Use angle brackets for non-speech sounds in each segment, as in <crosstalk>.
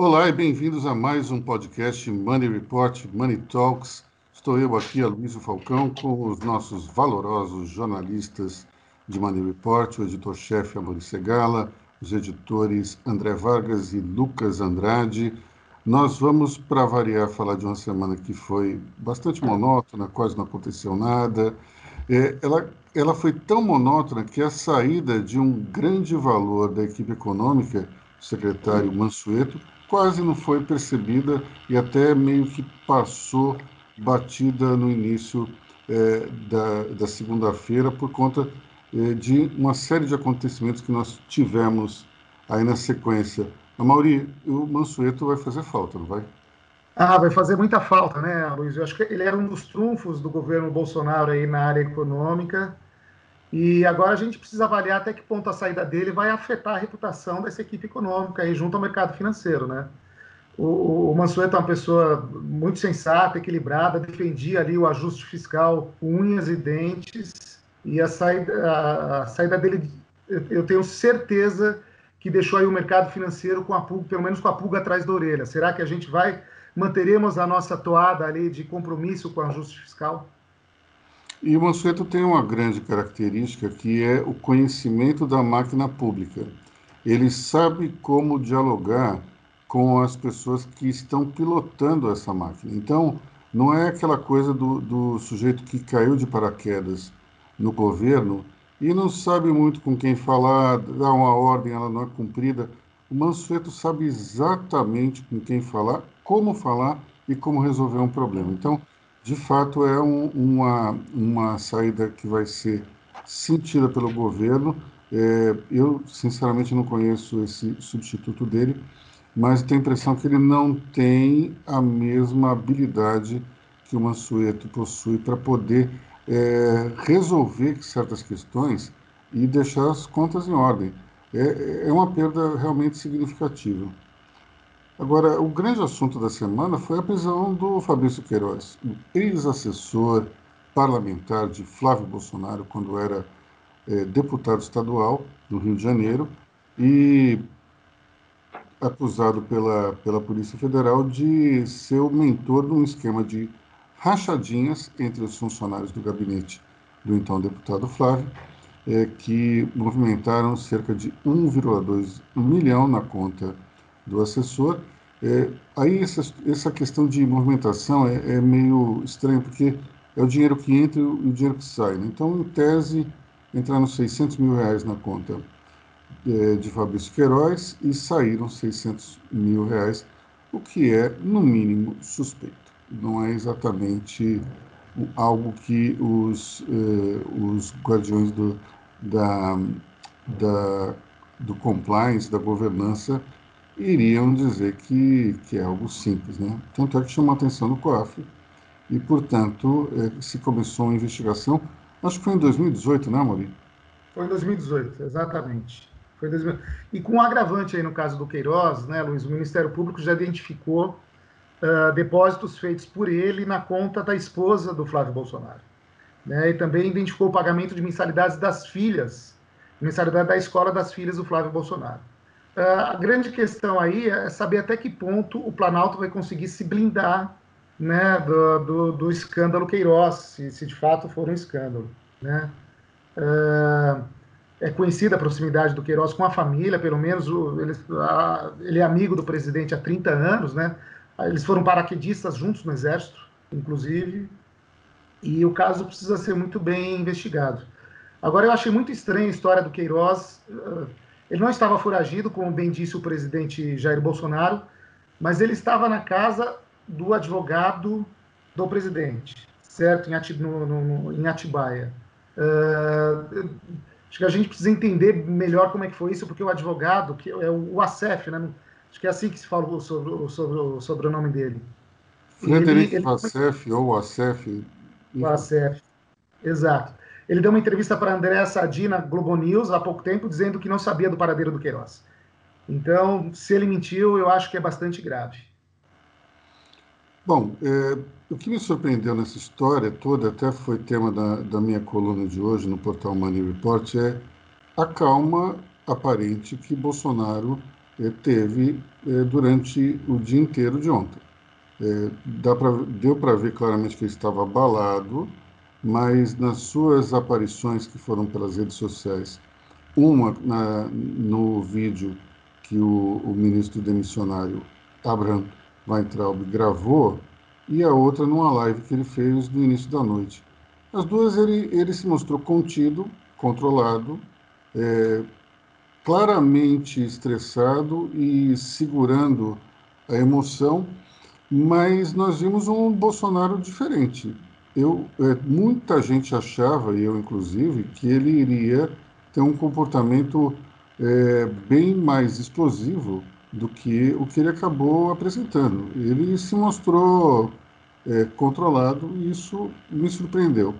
Olá e bem-vindos a mais um podcast Money Report, Money Talks. Estou eu aqui, Aloysio Falcão, com os nossos valorosos jornalistas de Money Report, o editor-chefe Amori Segala, os editores André Vargas e Lucas Andrade. Nós vamos, para variar, falar de uma semana que foi bastante monótona, quase não aconteceu nada. É, ela, ela foi tão monótona que a saída de um grande valor da equipe econômica, o secretário Mansueto, quase não foi percebida e até meio que passou batida no início é, da, da segunda-feira por conta é, de uma série de acontecimentos que nós tivemos aí na sequência. A Mauri, o Mansueto vai fazer falta, não vai? Ah, vai fazer muita falta, né, Luiz? Eu acho que ele era um dos trunfos do governo Bolsonaro aí na área econômica. E agora a gente precisa avaliar até que ponto a saída dele vai afetar a reputação dessa equipe econômica aí junto ao mercado financeiro, né? O, o Mansueto é uma pessoa muito sensata, equilibrada, defendia ali o ajuste fiscal unhas e dentes, e a saída, a, a saída dele, eu tenho certeza que deixou aí o mercado financeiro com a pulga, pelo menos com a pulga atrás da orelha. Será que a gente vai manteremos a nossa toada ali de compromisso com o ajuste fiscal? E o Mansueto tem uma grande característica que é o conhecimento da máquina pública. Ele sabe como dialogar com as pessoas que estão pilotando essa máquina. Então, não é aquela coisa do, do sujeito que caiu de paraquedas no governo e não sabe muito com quem falar, dá uma ordem, ela não é cumprida. O Mansueto sabe exatamente com quem falar, como falar e como resolver um problema. Então, de fato, é um, uma, uma saída que vai ser sentida pelo governo. É, eu, sinceramente, não conheço esse substituto dele, mas tenho a impressão que ele não tem a mesma habilidade que o Mansueto possui para poder é, resolver certas questões e deixar as contas em ordem. É, é uma perda realmente significativa. Agora, o grande assunto da semana foi a prisão do Fabrício Queiroz, ex-assessor parlamentar de Flávio Bolsonaro, quando era é, deputado estadual do Rio de Janeiro, e acusado pela, pela Polícia Federal de ser o mentor de um esquema de rachadinhas entre os funcionários do gabinete do então deputado Flávio, é, que movimentaram cerca de 1,2 milhão na conta do assessor. É, aí essa, essa questão de movimentação é, é, meio estranho, porque é o dinheiro que entra e o dinheiro que sai. Né? Então, em tese, entraram 600 mil reais na conta é, de Fabrício Queiroz e saíram 600 mil reais, o que é, no mínimo, suspeito. Não é exatamente algo que os, eh, os guardiões do, da, da, do compliance, da governança, iriam dizer que, que é algo simples. Né? Tanto é que chamou a atenção do COAF e, portanto, é, se começou uma investigação, acho que foi em 2018, né, Maurício? Foi em 2018, exatamente. Foi 2018. E com um agravante aí no caso do Queiroz, né, Luiz, o Ministério Público já identificou uh, depósitos feitos por ele na conta da esposa do Flávio Bolsonaro. Né, e também identificou o pagamento de mensalidades das filhas, mensalidade da escola das filhas do Flávio Bolsonaro. Ah, a grande questão aí é saber até que ponto o Planalto vai conseguir se blindar né, do, do, do escândalo Queiroz, se, se, de fato for um escândalo. Né? Uh, é conhecida a proximidade do Queiroz com a família, pelo menos o, ele, a, ele, é amigo do presidente há 30 anos, né? eles foram paraquedistas juntos no Exército, inclusive, e o caso precisa ser muito bem investigado. Agora, eu achei muito estranha a história do Queiroz. Ele não estava foragido, como bem disse o presidente Jair Bolsonaro, mas ele estava na casa do advogado do presidente, certo? Em, Ati, no, no, em Atibaia. Uh, acho que a gente precisa entender melhor como é que foi isso, porque o advogado, que é o ACEF, né? Acho que é assim que se falou sobre, sobre o sobrenome dele. Frederico Acef ou ACEF. O ACEF, exato. Ele deu uma entrevista para André Sadi na Globo News há pouco tempo, dizendo que não sabia do paradeiro do Queiroz. Então, se ele mentiu, eu acho que é bastante grave. Bom, é, o que me surpreendeu nessa história toda, até foi tema da, da minha coluna de hoje no portal Money Report, é a calma aparente que Bolsonaro eh, teve eh, durante o dia inteiro de ontem. É, pra, deu para ver claramente que ele estava abalado, mas nas suas aparições que foram pelas redes sociais, uma na, no vídeo que o, o ministro demissionário Abraham Weintraub gravou, e a outra numa live que ele fez no início da noite. As duas ele, ele se mostrou contido, controlado, é, claramente estressado e segurando a emoção, mas nós vimos um Bolsonaro diferente. Eu, é, muita gente achava, e eu inclusive, que ele iria ter um comportamento é, bem mais explosivo do que o que ele acabou apresentando. Ele se mostrou é, controlado e isso me surpreendeu.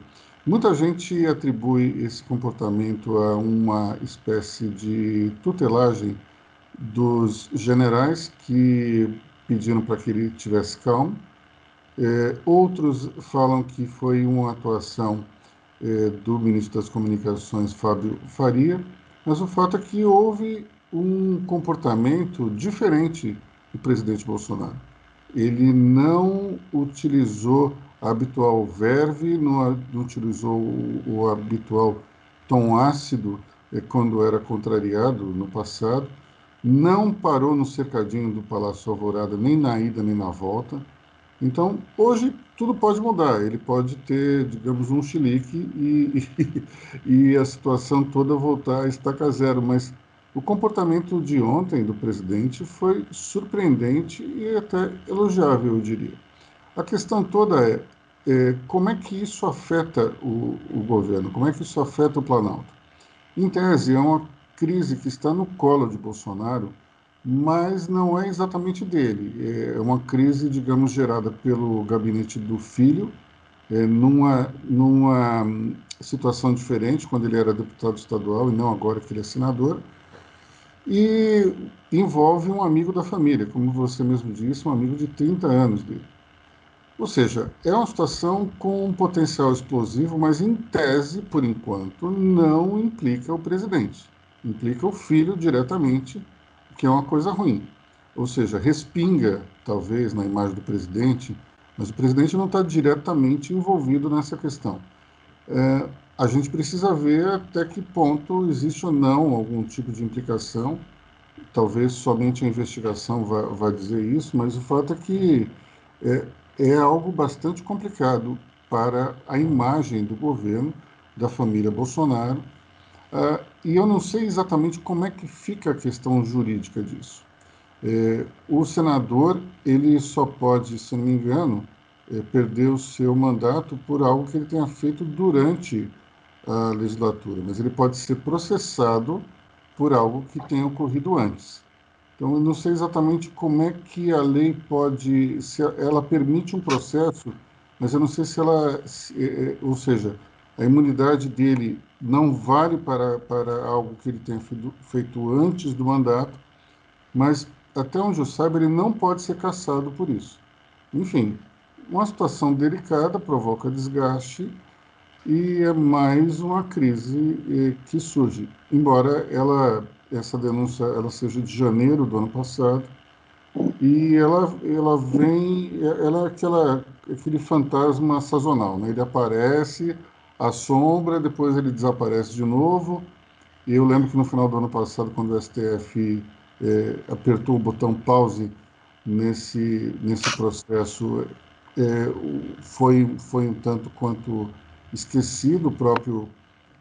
Muita gente atribui esse comportamento a uma espécie de tutelagem dos generais que pediram para que ele tivesse calmo. É, outros falam que foi uma atuação é, do ministro das Comunicações, Fábio Faria, mas o fato é que houve um comportamento diferente do presidente Bolsonaro. Ele não utilizou a habitual verve, não, utilizou o, o, habitual tom ácido eh, quando era contrariado no passado, não parou no cercadinho do Palácio Alvorada, nem na ida nem na volta. Então, hoje tudo pode mudar. Ele pode ter, digamos, um chilique e, e, <laughs> e a situação toda voltar a estaca zero, mas o comportamento de ontem do presidente foi surpreendente e até elogiável, eu diria. A questão toda é, é como é que isso afeta o, o, governo, como é que isso afeta o Planalto. Em tese, é uma crise que está no colo de Bolsonaro, mas não é exatamente dele. É uma crise, digamos, gerada pelo gabinete do filho, é, numa, numa situação diferente, quando ele era deputado estadual e não agora que ele é senador, e envolve um amigo da família, como você mesmo disse, um amigo de 30 anos dele. Ou seja, é uma situação com um potencial explosivo, mas em tese, por enquanto, não implica o presidente. Implica o filho diretamente, que é uma coisa ruim. Ou seja, respinga, talvez, na imagem do presidente, mas o presidente não está diretamente envolvido nessa questão. É, a gente precisa ver até que ponto existe ou não algum tipo de implicação. Talvez somente a investigação vá, vá dizer isso, mas o fato é que é, é algo bastante complicado para a imagem do governo, da família Bolsonaro. Uh, e eu não sei exatamente como é que fica a questão jurídica disso. É, o senador ele só pode, se não me engano, é, perder o seu mandato por algo que ele tenha feito durante a legislatura, mas ele pode ser processado por algo que tenha ocorrido antes. Então, eu não sei exatamente como é que a lei pode, se ela permite um processo, mas eu não sei se ela, se, é, é, ou seja, a imunidade dele não vale para, para algo que ele tenha feito antes do mandato, mas até onde eu saiba, ele não pode ser cassado por isso. Enfim, uma situação delicada provoca desgaste e é mais uma crise eh, que surge. Embora ela, essa denúncia ela seja de janeiro do ano passado, e ela, ela vem, ela é aquela, aquele fantasma sazonal, né? ele aparece, assombra, depois ele desaparece de novo, e eu lembro que no final do ano passado, quando o STF eh, apertou o botão pause nesse, nesse processo, eh, foi, foi um tanto quanto esquecido, o próprio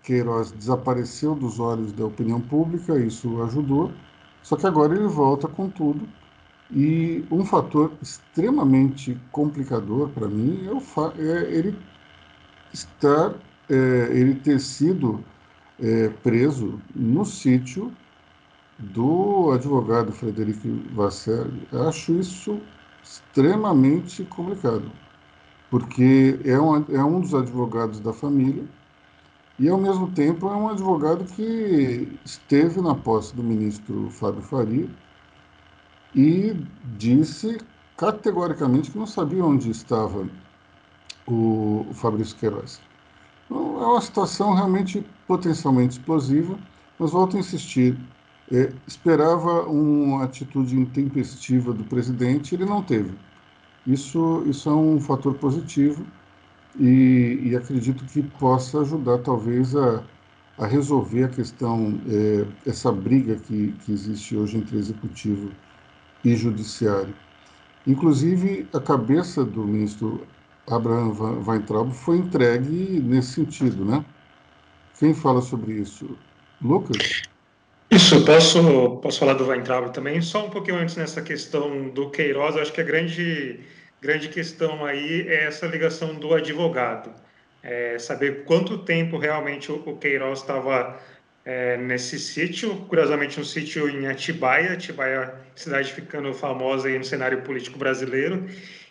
Queiroz desapareceu dos olhos da opinião pública, isso ajudou, só que agora ele volta com tudo. E um fator extremamente complicador para mim é, o é ele estar, é, ele ter sido é, preso no sítio do advogado Frederico Vasselli. Acho isso extremamente complicado porque é um, é um dos advogados da família e, ao mesmo tempo, é um advogado que esteve na posse do ministro Fábio Faria e disse categoricamente que não sabia onde estava o, Fabrício Queiroz. Então, é uma situação realmente potencialmente explosiva, mas volto a insistir, é, esperava uma atitude intempestiva do presidente, ele não teve. Isso, isso é um fator positivo e, e acredito que possa ajudar, talvez, a, a resolver a questão, é, essa briga que, que existe hoje entre executivo e judiciário. Inclusive, a cabeça do ministro Abraham Weintraub foi entregue nesse sentido, né? Quem fala sobre isso? Lucas? Isso, posso, posso falar do Weintraub também. Só um pouquinho antes nessa questão do Queiroz, acho que a grande, grande questão aí é essa ligação do advogado. É saber quanto tempo realmente o, Queiroz estava é, nesse sítio, curiosamente um sítio em Atibaia, Atibaia cidade ficando famosa aí no cenário político brasileiro,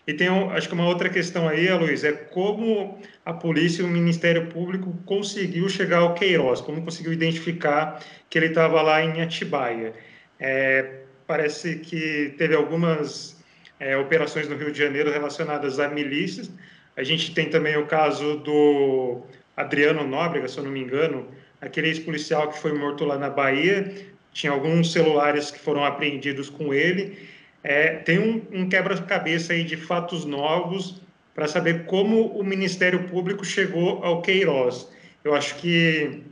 e tem, acho que uma outra questão aí, Luiz, é como a polícia e o Ministério Público conseguiu chegar ao Queiroz, como conseguiu identificar que ele estava lá em Atibaia. É, parece que teve algumas é, operações no Rio de Janeiro relacionadas a milícias. A gente tem também o caso do Adriano Nóbrega, se eu não me engano, aquele ex-policial que foi morto lá na Bahia. Tinha alguns celulares que foram apreendidos com ele é, tem um, um quebra-cabeça aí de fatos novos para saber como o Ministério Público chegou ao Queiroz. Eu acho que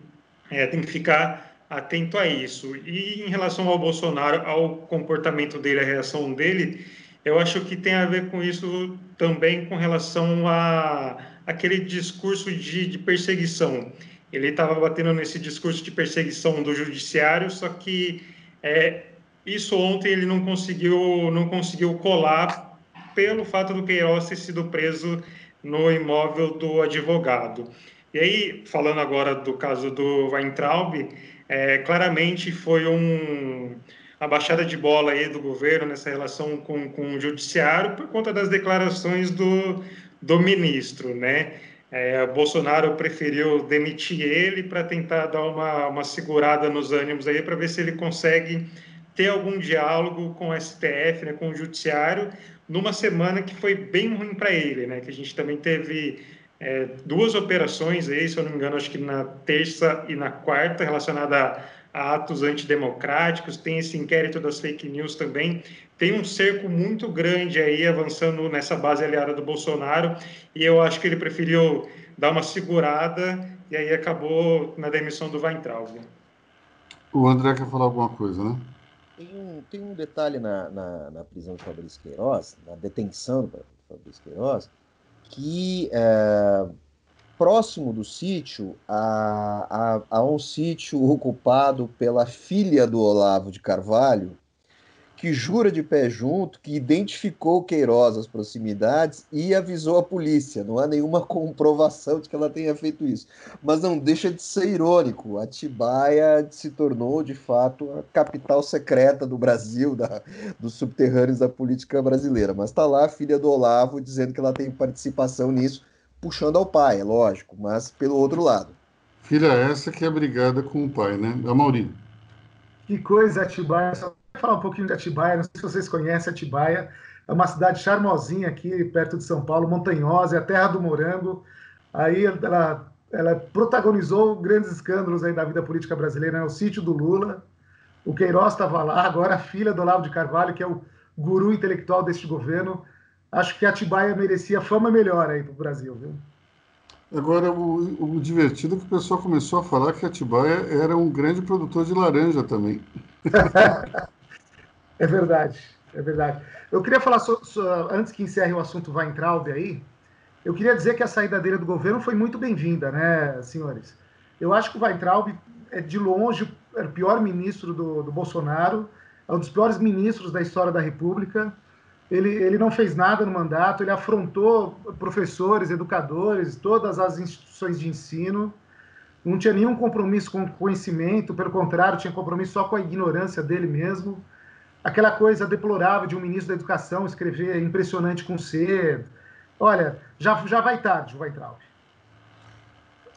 é, tem que ficar atento a isso. E em relação ao Bolsonaro, ao comportamento dele, a reação dele, eu acho que tem a ver com isso também com relação a aquele discurso de, de perseguição. Ele estava batendo nesse discurso de perseguição do judiciário, só que é, isso ontem ele não conseguiu, não conseguiu colar pelo fato do Queiroz ter sido preso no imóvel do advogado. E aí, falando agora do caso do Weintraub, é, claramente foi um, a baixada de bola aí do governo nessa relação com, com o judiciário por conta das declarações do, do ministro, né? É, Bolsonaro preferiu demitir ele para tentar dar uma, uma segurada nos ânimos aí para ver se ele consegue ter algum diálogo com o STF, né, com o Judiciário, numa semana que foi bem ruim para ele, né, que a gente também teve é, duas operações aí, se eu não me engano, acho que na terça e na quarta, relacionada a, atos antidemocráticos, tem esse inquérito das fake news também, tem um cerco muito grande aí avançando nessa base aliada do Bolsonaro, e eu acho que ele preferiu dar uma segurada e aí acabou na demissão do Weintraub. O André quer falar alguma coisa, né? Tem um, tem um detalhe na, na, na prisão de Fabrício Queiroz, na detenção do Fabrício Queiroz, que é, próximo do sítio há, há, há um sítio ocupado pela filha do Olavo de Carvalho, que jura de pé junto que identificou Queiroz às proximidades e avisou a polícia. Não há nenhuma <laughs> comprovação de que ela tenha feito isso. Mas não deixa de ser irônico. Atibaia se tornou, de fato, a capital secreta do Brasil, da, dos subterrâneos da política brasileira. Mas está lá a filha do Olavo dizendo que ela tem participação nisso, puxando ao pai, é lógico, mas pelo outro lado. Filha essa que é brigada com o pai, né? A Maurinho. Que coisa, Atibaia falar um pouquinho de Atibaia. Não sei se vocês conhecem Atibaia. É uma cidade charmosinha aqui, perto de São Paulo, montanhosa, é a terra do morango. Aí ela, ela protagonizou grandes escândalos aí da vida política brasileira, né? o sítio do Lula. O Queiroz estava lá, agora a filha do Olavo de Carvalho, que é o guru intelectual deste governo. Acho que Atibaia merecia fama melhor aí para o Brasil, viu? Agora, o, o divertido é que o pessoal começou a falar que Atibaia era um grande produtor de laranja também. <laughs> É verdade, é verdade. Eu queria falar, so, so, antes que encerre o assunto Weintraub aí, eu queria dizer que a saída dele do governo foi muito bem-vinda, né, senhores? Eu acho que o Weintraub é, de longe, é o pior ministro do, do Bolsonaro, é um dos piores ministros da história da República. Ele, ele não fez nada no mandato, ele afrontou professores, educadores, todas as instituições de ensino, não tinha nenhum compromisso com o conhecimento, pelo contrário, tinha compromisso só com a ignorância dele mesmo aquela coisa deplorável de um ministro da Educação escrever impressionante com C. Olha, já, já vai tarde, vai Weintraub.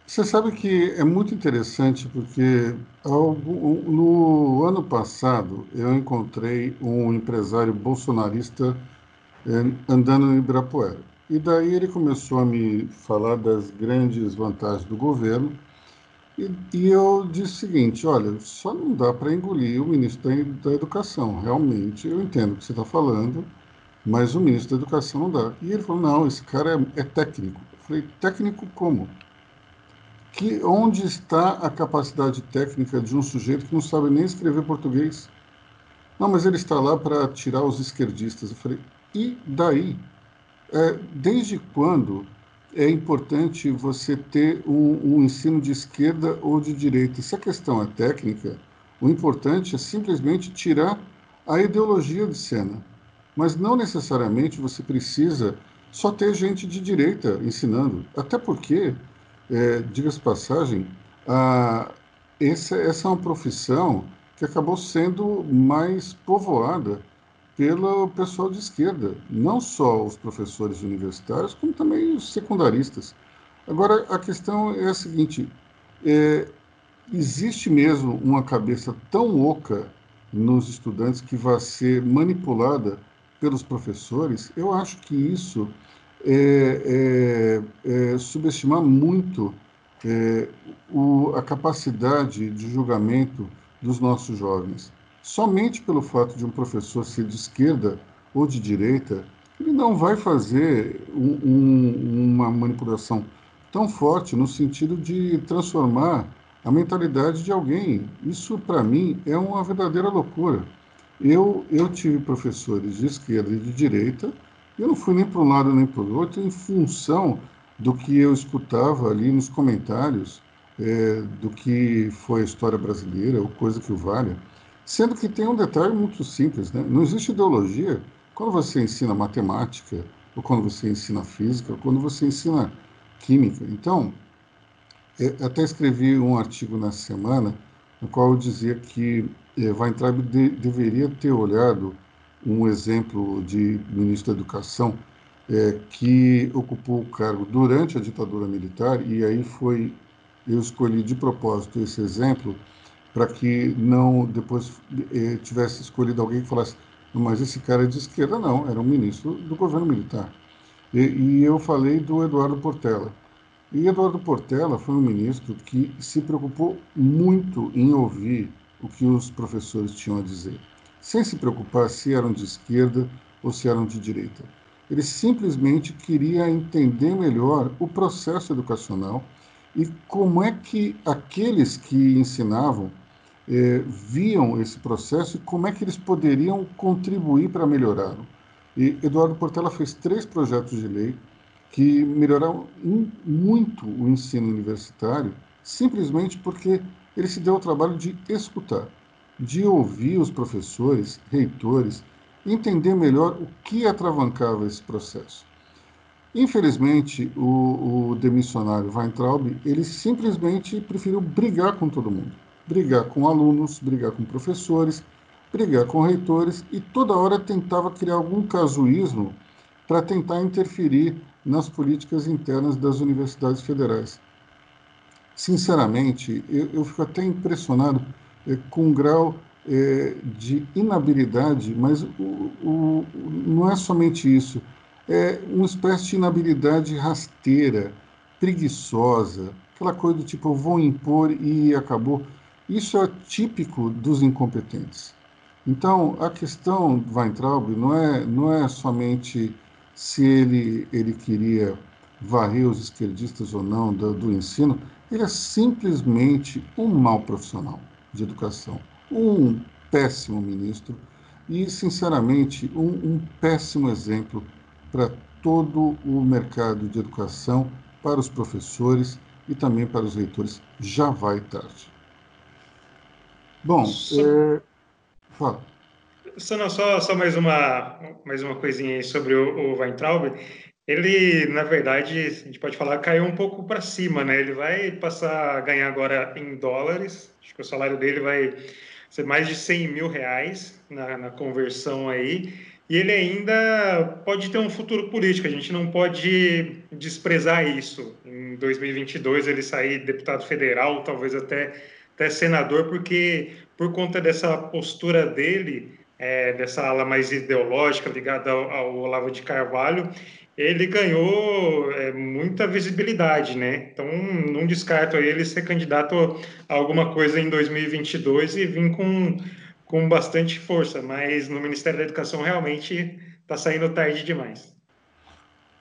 Você sabe que é muito interessante porque no ano passado eu encontrei um empresário bolsonarista eh, andando em Ibirapuera. E daí ele começou a me falar das grandes vantagens do governo E, e, eu disse o seguinte: olha, só não dá para engolir o ministro da, Educação. Realmente, eu entendo o que você está falando, mas o ministro da Educação não dá. E ele falou: não, esse cara é, é técnico. Eu falei: técnico como? Que, onde está a capacidade técnica de um sujeito que não sabe nem escrever português? Não, mas ele está lá para tirar os esquerdistas. Eu falei: e daí? É, desde quando é importante você ter um, um, ensino de esquerda ou de direita. Se a questão é técnica, o importante é simplesmente tirar a ideologia de cena. Mas não necessariamente você precisa só ter gente de direita ensinando. Até porque, é, diga-se passagem, a, essa, essa é uma profissão que acabou sendo mais povoada pelo pessoal de esquerda, não só os professores universitários, como também os secundaristas. Agora, a questão é a seguinte: é, existe mesmo uma cabeça tão oca nos estudantes que vai ser manipulada pelos professores? Eu acho que isso é, é, é subestimar muito é, o, a capacidade de julgamento dos nossos jovens somente pelo fato de um professor ser de esquerda ou de direita, ele não vai fazer um, um, uma manipulação tão forte no sentido de transformar a mentalidade de alguém. Isso, para mim, é uma verdadeira loucura. Eu, eu tive professores de esquerda e de direita, eu não fui nem para um lado nem para o outro, em função do que eu escutava ali nos comentários é, do que foi a história brasileira, ou coisa que o valha. Sendo que tem um detalhe muito simples, né? Não existe ideologia quando você ensina matemática, ou quando você ensina física, ou quando você ensina química. Então, até escrevi um artigo na semana no qual eu dizia que eh, Weintraub de, deveria ter olhado um exemplo de ministro da Educação eh, que ocupou o cargo durante a ditadura militar, e aí foi, eu escolhi de propósito esse exemplo, para que não depois eh, tivesse escolhido alguém que falasse, mas esse cara é de esquerda, não, era um ministro do governo militar. E, e eu falei do Eduardo Portela. E Eduardo Portela foi um ministro que se preocupou muito em ouvir o que os professores tinham a dizer, sem se preocupar se eram de esquerda ou se eram de direita. Ele simplesmente queria entender melhor o processo educacional e como é que aqueles que ensinavam é, viam esse processo e como é que eles poderiam contribuir para melhorá-lo. E Eduardo Portela fez três projetos de lei que melhoraram muito o ensino universitário, simplesmente porque ele se deu o trabalho de escutar, de ouvir os professores, reitores, entender melhor o que atravancava esse processo. Infelizmente, o, o demissionário Weintraub, ele simplesmente preferiu brigar com todo mundo brigar com alunos, brigar com professores, brigar com reitores e toda hora tentava criar algum casuísmo para tentar interferir nas políticas internas das universidades federais. Sinceramente, eu, eu fico até impressionado é, com o grau é, de inabilidade, mas o, o, não é somente isso, é uma espécie de inabilidade rasteira, preguiçosa, aquela coisa do tipo, eu vou impor e acabou. Isso é típico dos incompetentes. Então, a questão Weintraub não é, não é somente se ele, ele queria varrer os esquerdistas ou não do, do ensino, ele é simplesmente um mau profissional de educação, um péssimo ministro e, sinceramente, um, um péssimo exemplo para todo o mercado de educação, para os professores e também para os leitores. Já vai tarde. Bom, só, é... fala. Só, não, só, só mais, uma, mais uma coisinha aí sobre o, o Weintraub. Ele, na verdade, a gente pode falar, caiu um pouco para cima, né? Ele vai passar a ganhar agora em dólares. Acho que o salário dele vai ser mais de 100 mil reais na, na conversão aí. E ele ainda pode ter um futuro político, a gente não pode desprezar isso. Em 2022 ele sair deputado federal, talvez até até senador, porque por conta dessa postura dele, é, dessa ala mais ideológica ligada ao, ao Olavo de Carvalho, ele ganhou é, muita visibilidade, né? Então, não descarto ele ser candidato a alguma coisa em 2022 e vir com, com bastante força, mas no Ministério da Educação realmente está saindo tarde demais.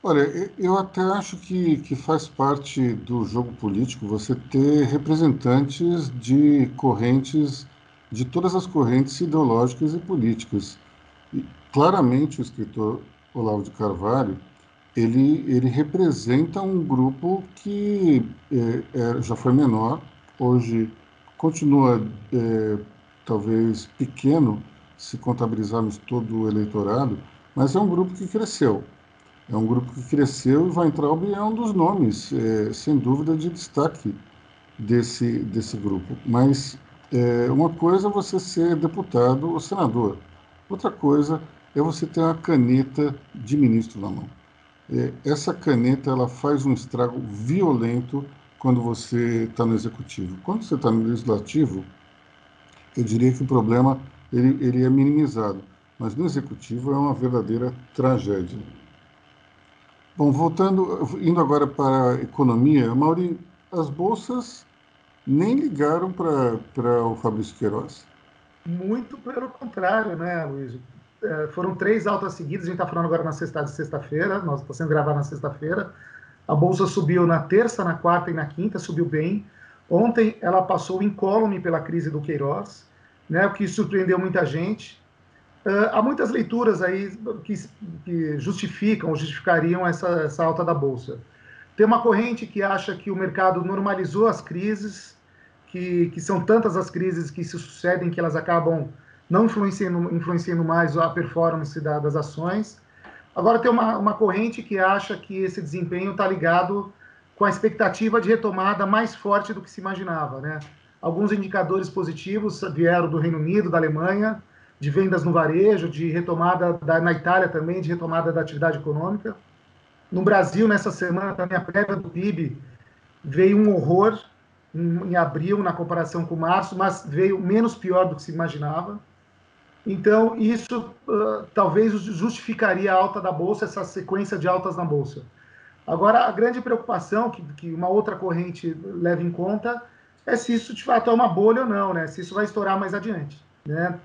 Olha, eu até acho que, que faz parte do jogo político você ter representantes de correntes, de todas as correntes ideológicas e políticas. E, claramente, o escritor Olavo de Carvalho ele, ele representa um grupo que é, é, já foi menor, hoje continua é, talvez pequeno, se contabilizarmos todo o eleitorado, mas é um grupo que cresceu. É um grupo que cresceu e Weintraub é um dos nomes, é, sem dúvida, de destaque desse, desse grupo. Mas é, uma coisa é você ser deputado ou senador, outra coisa é você ter uma caneta de ministro na mão. É, essa caneta ela faz um estrago violento quando você está no executivo. Quando você está no legislativo, eu diria que o problema ele, ele é minimizado, mas no executivo é uma verdadeira tragédia. Bom, voltando, indo agora para a economia, Mauri, as bolsas nem ligaram para o Fabrício Queiroz. Muito pelo contrário, né, Luiz? É, foram três altas seguidas, a gente está falando agora na sexta de sexta-feira, nós está sendo gravado na sexta-feira. A bolsa subiu na terça, na quarta e na quinta, subiu bem. Ontem ela passou incólume pela crise do Queiroz, né, o que surpreendeu muita gente. Uh, há muitas leituras aí que, que justificam justificariam essa, essa alta da bolsa. Tem uma corrente que acha que o mercado normalizou as crises, que, que são tantas as crises que se sucedem que elas acabam não influenciando, influenciando mais a performance da, das ações. Agora, tem uma, uma corrente que acha que esse desempenho está ligado com a expectativa de retomada mais forte do que se imaginava. Né? Alguns indicadores positivos vieram do Reino Unido, da Alemanha, de vendas no varejo, de retomada da, na Itália também, de retomada da atividade econômica. No Brasil, nessa semana, também a prévia do PIB veio um horror em, em abril, na comparação com março, mas veio menos pior do que se imaginava. Então, isso uh, talvez justificaria a alta da bolsa, essa sequência de altas na bolsa. Agora, a grande preocupação que, que uma outra corrente leva em conta é se isso de fato é uma bolha ou não, né? se isso vai estourar mais adiante. Né?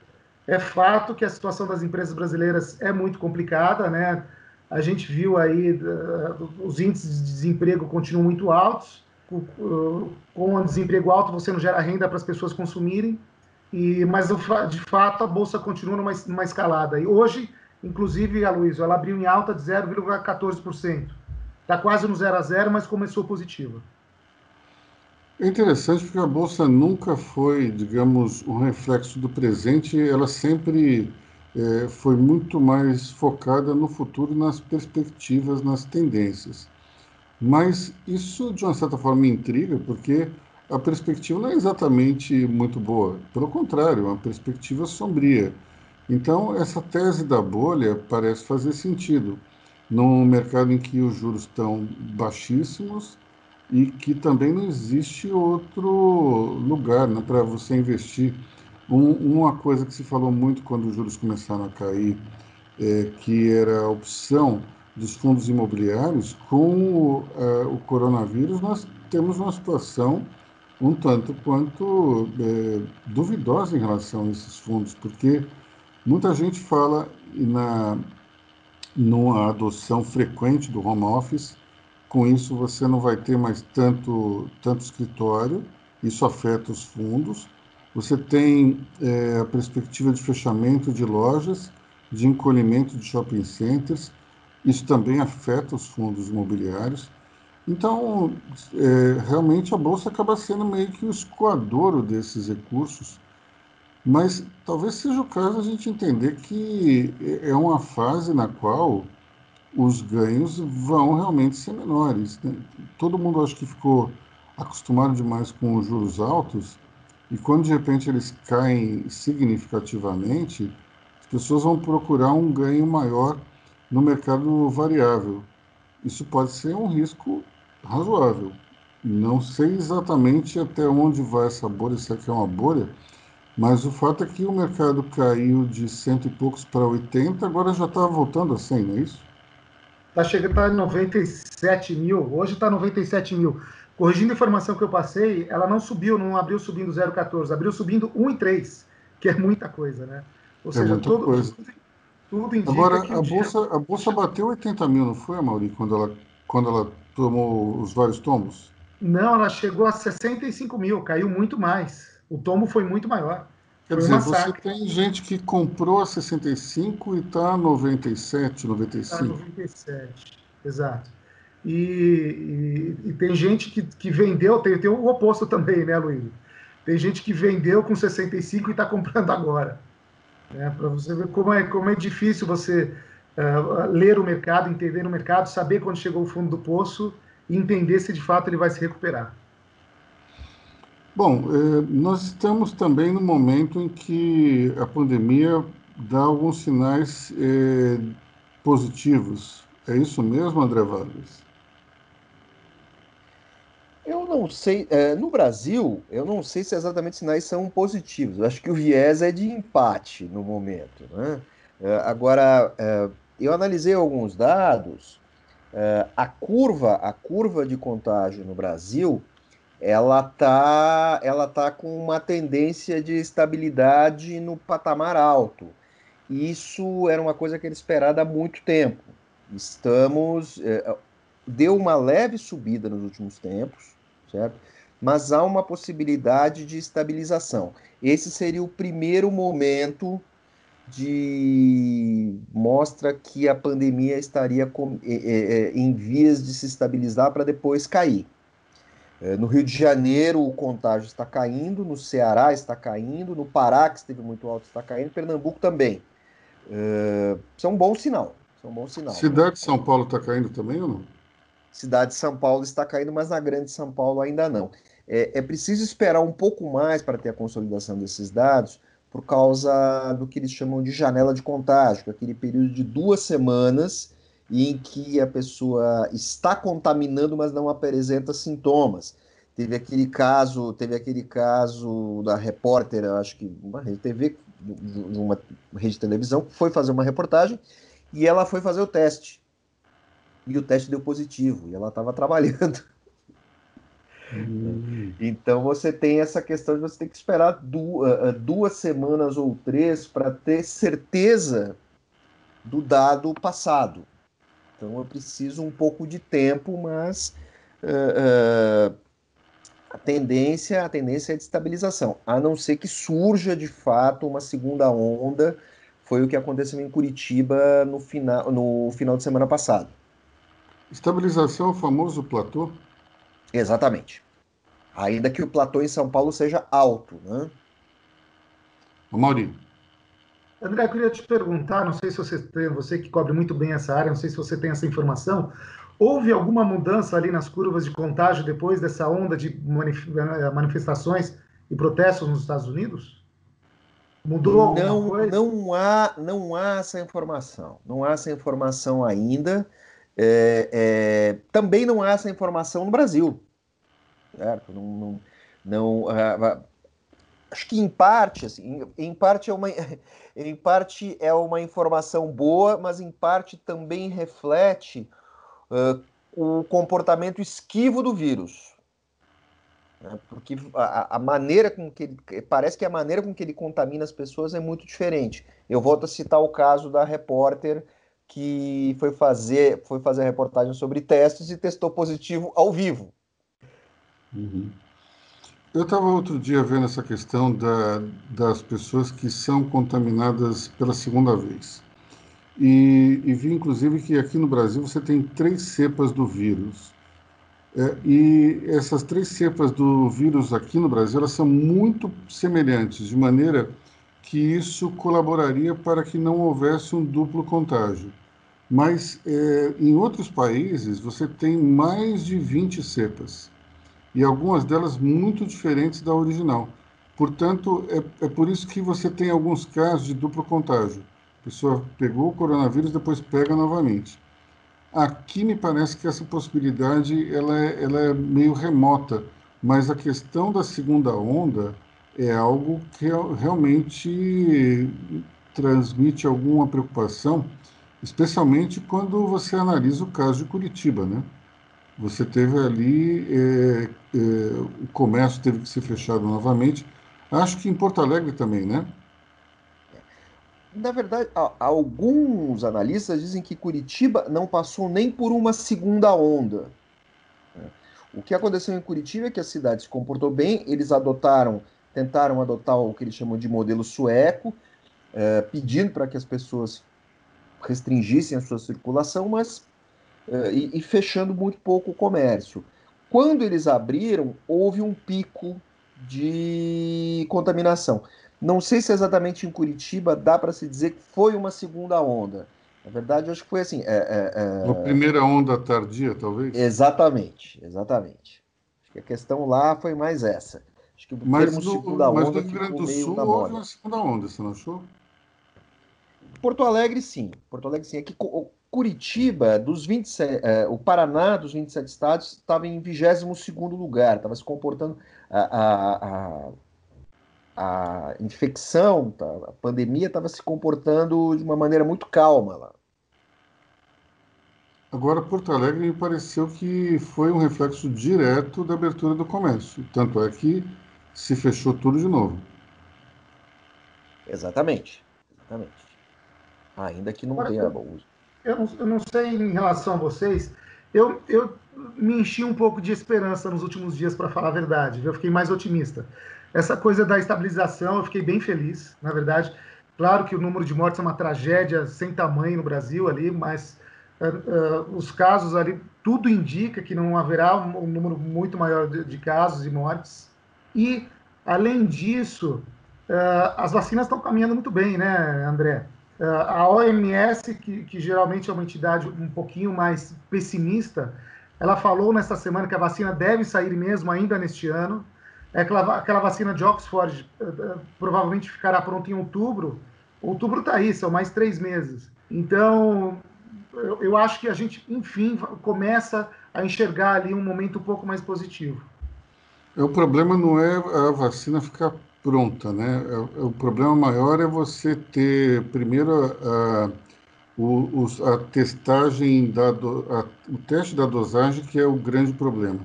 É fato que a situação das empresas brasileiras é muito complicada, né? A gente viu aí uh, os índices de desemprego continuam muito altos. Com o desemprego alto, você não gera renda para as pessoas consumirem. E, mas, de fato, a Bolsa continua numa, numa escalada. E hoje, inclusive, a Luiz, ela abriu em alta de 0,14%. Está quase no 0 a 0, mas começou positiva. É interessante porque a Bolsa nunca foi, digamos, um reflexo do presente, ela sempre é, foi muito mais focada no futuro, nas perspectivas, nas tendências. Mas isso, de uma certa forma, intriga, porque a perspectiva não é exatamente muito boa, pelo contrário, é uma perspectiva sombria. Então, essa tese da bolha parece fazer sentido num mercado em que os juros estão baixíssimos e que também não existe outro lugar né, para você investir. Um, uma coisa que se falou muito quando os juros começaram a cair, é, que era a opção dos fundos imobiliários, com o, é, o coronavírus, nós temos uma situação um tanto quanto é, duvidosa em relação a esses fundos, porque muita gente fala na numa adoção frequente do home office, com isso você não vai ter mais tanto tanto escritório, isso afeta os fundos. Você tem é, a perspectiva de fechamento de lojas, de encolhimento de shopping centers, isso também afeta os fundos imobiliários. Então, é, realmente a Bolsa acaba sendo meio que o escoadouro desses recursos, mas talvez seja o caso a gente entender que é uma fase na qual os ganhos vão realmente ser menores. Né? Todo mundo acho que ficou acostumado demais com os juros altos e quando de repente eles caem significativamente, as pessoas vão procurar um ganho maior no mercado variável. Isso pode ser um risco razoável. Não sei exatamente até onde vai essa bolha, se aqui é uma bolha, mas o fato é que o mercado caiu de cento e poucos para 80, agora já está voltando a 100, não é isso? Está chegando tá em 97 mil. Hoje está 97 mil. Corrigindo a informação que eu passei, ela não subiu, não abriu subindo 0,14, abriu subindo 1,3, que é muita coisa, né? Ou é seja, todo, coisa. Tudo, tudo indica Agora, que a, bolsa, dia... a Bolsa bateu 80 mil, não foi, Mauri, quando ela, quando ela tomou os vários tombos? Não, ela chegou a 65 mil, caiu muito mais. O tombo foi muito maior. Quer dizer, você tem gente que comprou a 65 e está a 97, 95. Está 97, exato. E, e, e, tem gente que, que vendeu, tem, tem o oposto também, né, Luiz? Tem gente que vendeu com 65 e está comprando agora. Né? Para você ver como é, como é difícil você uh, ler o mercado, entender o mercado, saber quando chegou o fundo do poço e entender se de fato ele vai se recuperar. Bom, eh, nós estamos também no momento em que a pandemia dá alguns sinais eh, positivos. É isso mesmo, André Vargas? Eu não sei. É, no Brasil, eu não sei se exatamente sinais são positivos. Eu acho que o viés é de empate no momento. Né? Agora, eu analisei alguns dados. a curva, a curva de contágio no Brasil ela tá, ela tá com uma tendência de estabilidade no patamar alto. Isso era uma coisa que era esperada há muito tempo. Estamos é, deu uma leve subida nos últimos tempos, certo? Mas há uma possibilidade de estabilização. Esse seria o primeiro momento de mostra que a pandemia estaria com, é, é, em vias de se estabilizar para depois cair. É, no Rio de Janeiro, o contágio está caindo, no Ceará está caindo, no Pará, que esteve muito alto, está caindo, Pernambuco também. É, isso é um bom sinal. Isso é um bom sinal. Cidade de São Paulo está caindo também ou não? Cidade de São Paulo está caindo, mas na Grande São Paulo ainda não. É, é preciso esperar um pouco mais para ter a consolidação desses dados, por causa do que eles chamam de janela de contágio, aquele período de duas semanas em que a pessoa está contaminando, mas não apresenta sintomas. Teve aquele caso, teve aquele caso da repórter, acho que uma rede TV, de uma rede de televisão, que foi fazer uma reportagem e ela foi fazer o teste. E o teste deu positivo, e ela estava <laughs> trabalhando. Hum. Então você tem essa questão de você ter que esperar duas, duas semanas ou três para ter certeza do dado passado. Então eu preciso um pouco de tempo, mas uh, uh, a tendência, a tendência é de estabilização, a não ser que surja de fato uma segunda onda. Foi o que aconteceu em Curitiba no final, no final de semana passado. Estabilização é o famoso platô? Exatamente. Ainda que o platô em São Paulo seja alto, né? O Maurinho. André, eu queria te perguntar, não sei se você tem, você que cobre muito bem essa área, não sei se você tem essa informação. Houve alguma mudança ali nas curvas de contágio depois dessa onda de manifestações e protestos nos Estados Unidos? Mudou alguma não, coisa? Não há, não há essa informação. Não há essa informação ainda. É, é, também não há essa informação no Brasil. Certo? Não, não, não uh, acho que em parte, assim, em parte é uma, <laughs> em parte é uma informação boa, mas em parte também reflete uh, o comportamento esquivo do vírus. Né? Porque a, a, maneira com que ele, parece que a maneira com que ele contamina as pessoas é muito diferente. Eu volto a citar o caso da repórter que foi fazer, foi fazer a reportagem sobre testes e testou positivo ao vivo. Uhum. Eu estava outro dia vendo essa questão da, das pessoas que são contaminadas pela segunda vez. E, e, vi, inclusive, que aqui no Brasil você tem três cepas do vírus. É, e essas três cepas do vírus aqui no Brasil elas são muito semelhantes, de maneira que isso colaboraria para que não houvesse um duplo contágio. Mas é, em outros países você tem mais de 20 cepas e algumas delas muito diferentes da original. Portanto, é, é por isso que você tem alguns casos de duplo contágio. A pessoa pegou o coronavírus, depois pega novamente. Aqui me parece que essa possibilidade ela é, ela é meio remota, mas a questão da segunda onda é algo que realmente transmite alguma preocupação, especialmente quando você analisa o caso de Curitiba, né? Você teve ali, é, é, o comércio teve que ser fechado novamente. Acho que em Porto Alegre também, né? Na verdade, alguns analistas dizem que Curitiba não passou nem por uma segunda onda. O que aconteceu em Curitiba é que a cidade se comportou bem, eles adotaram, tentaram adotar o que eles chamam de modelo sueco, é, pedindo para que as pessoas restringissem a sua circulação, mas e, e, fechando muito pouco o comércio. Quando eles abriram, houve um pico de contaminação. Não sei se exatamente em Curitiba dá para se dizer que foi uma segunda onda. Na verdade, acho que foi assim. É, é, é... primeira onda tardia, talvez? Exatamente, exatamente. Acho que a questão lá foi mais essa. Acho que o mas no, segunda mas onda. No Rio Grande do Sul houve uma segunda onda, você não achou? Porto Alegre, sim. Porto Alegre, sim. É que Curitiba, dos 27, é, o Paraná, dos 27 estados, estava em 22 lugar, estava se comportando. A, a, a, a infecção, tá, a pandemia estava se comportando de uma maneira muito calma lá. Agora, Porto Alegre me pareceu que foi um reflexo direto da abertura do comércio. Tanto é que se fechou tudo de novo. Exatamente. Exatamente. Ainda que não Agora, tenha eu, eu não, eu não sei em relação a vocês, eu, eu me enchi um pouco de esperança nos últimos dias, para falar a verdade. Eu fiquei mais otimista. Essa coisa da estabilização, eu fiquei bem feliz, na verdade. Claro que o número de mortes é uma tragédia sem tamanho no Brasil ali, mas uh, uh, os casos ali, tudo indica que não haverá um, um número muito maior de, de, casos e mortes. E, além disso, uh, as vacinas estão caminhando muito bem, né, André? A OMS, que, que geralmente é uma entidade um pouquinho mais pessimista, ela falou nesta semana que a vacina deve sair mesmo ainda neste ano. É aquela, aquela vacina de Oxford uh, provavelmente ficará pronta em outubro. Outubro está aí, são mais três meses. Então, eu, eu, acho que a gente, enfim, começa a enxergar ali um momento um pouco mais positivo. O problema não é a vacina ficar pronta, né? É, o problema maior é você ter, primeiro, a, a, a testagem, da, a, o teste da dosagem, que é o grande problema.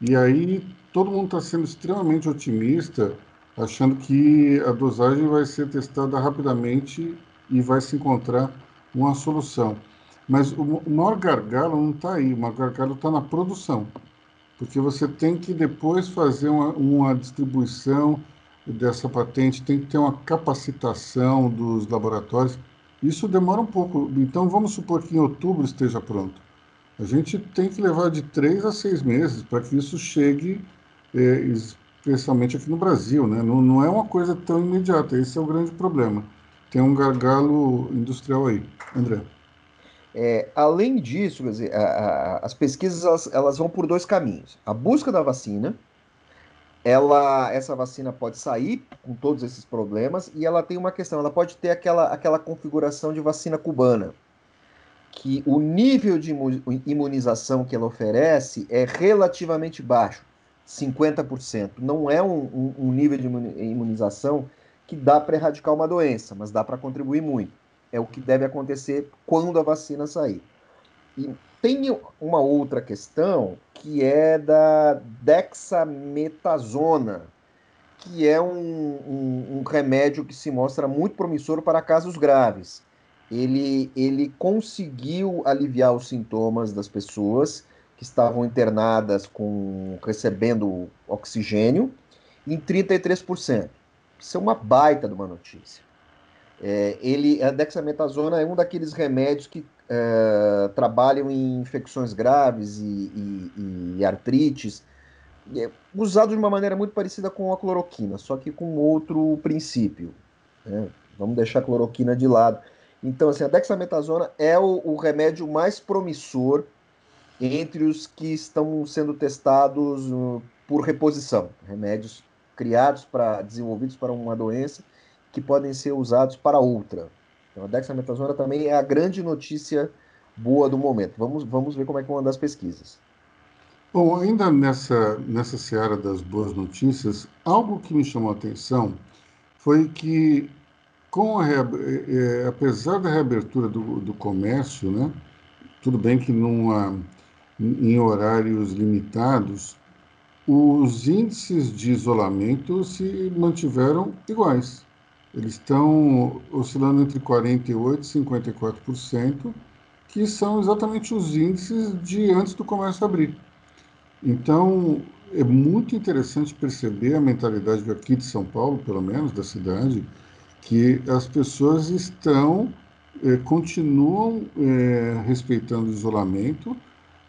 E aí todo mundo está sendo extremamente otimista, achando que a dosagem vai ser testada rapidamente e vai se encontrar uma solução. Mas o maior gargalo não está aí, o maior gargalo está na produção, porque você tem que depois fazer uma, uma distribuição dessa patente, tem que ter uma capacitação dos laboratórios. Isso demora um pouco. Então, vamos supor que em outubro esteja pronto. A gente tem que levar de três a seis meses para que isso chegue é, especialmente aqui no Brasil, né? Não, não, é uma coisa tão imediata, esse é o grande problema. Tem um gargalo industrial aí. André. É, além disso, dizer, a, a, as pesquisas elas, elas, vão por dois caminhos. A busca da vacina, ela, essa vacina pode sair com todos esses problemas e ela tem uma questão, ela pode ter aquela, aquela configuração de vacina cubana, que o nível de imunização que ela oferece é relativamente baixo. 50%. Não é um, um, um nível de imunização que dá para erradicar uma doença, mas dá para contribuir muito. É o que deve acontecer quando a vacina sair. E tem uma outra questão que é da dexametasona, que é um, um, um, remédio que se mostra muito promissor para casos graves. Ele, ele conseguiu aliviar os sintomas das pessoas que estavam internadas com recebendo oxigênio em 33%. Isso é uma baita de uma notícia. É, ele, a dexametasona é um daqueles remédios que é, trabalham em infecções graves e, e, e artrites, é usado de uma maneira muito parecida com a cloroquina, só que com outro princípio. Né? Vamos deixar a cloroquina de lado. Então, assim, a dexametasona é o, o remédio mais promissor entre os que estão sendo testados uh, por reposição, remédios criados para desenvolvidos para uma doença que podem ser usados para outra. Então a dexametasona também é a grande notícia boa do momento. Vamos, vamos ver como é que vão andar as pesquisas. Bom, ainda nessa, nessa seara das boas notícias, algo que me chamou a atenção foi que com a, é, apesar da reabertura do, do comércio, né, tudo bem que numa, em horários limitados, os índices de isolamento se mantiveram iguais. Eles estão oscilando entre 48% e 54%, que são exatamente os índices de antes do comércio abrir. Então, é muito interessante perceber a mentalidade aqui de São Paulo, pelo menos, da cidade, que as pessoas estão, eh, continuam eh, respeitando o isolamento,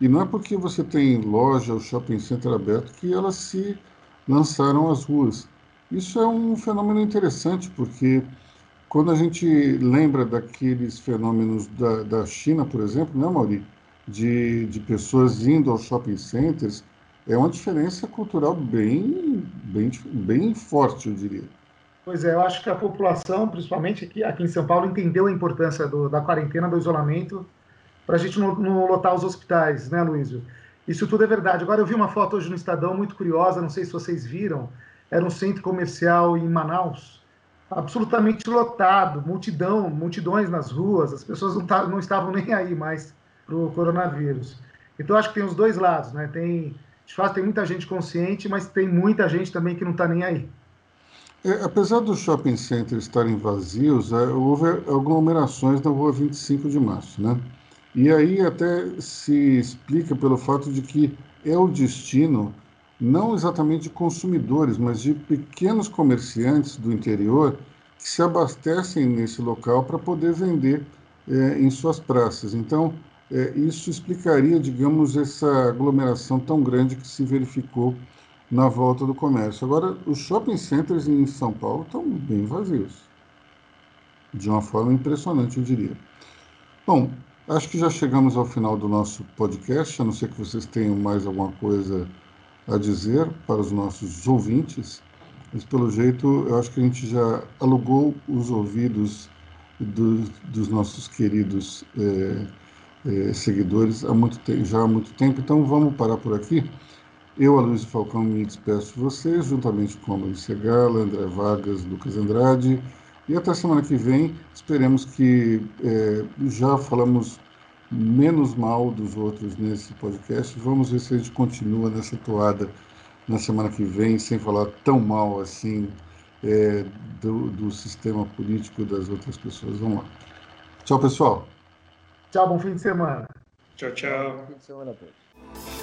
e não é porque você tem loja ou shopping center aberto que elas se lançaram às ruas. Isso é um fenômeno interessante, porque quando a gente lembra daqueles fenômenos da, da China, por exemplo, né, Mauri? De, de pessoas indo aos shopping centers, é uma diferença cultural bem, bem, bem forte, eu diria. Pois é, eu acho que a população, principalmente aqui, aqui em São Paulo, entendeu a importância do, da quarentena, do isolamento, para a gente não, não, lotar os hospitais, né, Luísio? Isso tudo é verdade. Agora, eu vi uma foto hoje no Estadão muito curiosa, não sei se vocês viram, era um centro comercial em Manaus, absolutamente lotado, multidão, multidões nas ruas, as pessoas não, não estavam nem aí mais para o coronavírus. Então, acho que tem os dois lados, né? Tem, de fato, tem muita gente consciente, mas tem muita gente também que não está nem aí. É, apesar dos shopping centers estarem vazios, é, houve aglomerações na rua 25 de março, né? E aí até se explica pelo fato de que é o destino não exatamente de consumidores, mas de pequenos comerciantes do interior que se abastecem nesse local para poder vender é, em suas praças. Então, é, isso explicaria, digamos, essa aglomeração tão grande que se verificou na volta do comércio. Agora, os shopping centers em São Paulo estão bem vazios, de uma forma impressionante, eu diria. Bom, acho que já chegamos ao final do nosso podcast, a não ser que vocês tenham mais alguma coisa a dizer para os nossos ouvintes, mas pelo jeito eu acho que a gente já alugou os ouvidos do, dos nossos queridos é, é, seguidores há muito já há muito tempo, então vamos parar por aqui. Eu, Aloysio Falcão, me despeço de vocês, juntamente com a Maurícia Gala, André Vargas, Lucas Andrade, e até semana que vem, esperemos que é, já falamos menos mal dos outros nesse podcast. Vamos ver se a gente continua nessa toada na semana que vem, sem falar tão mal assim é, do, do sistema político das outras pessoas. Vamos lá. Tchau, pessoal. Tchau, bom fim de semana. Tchau, tchau. Bom fim de semana a todos.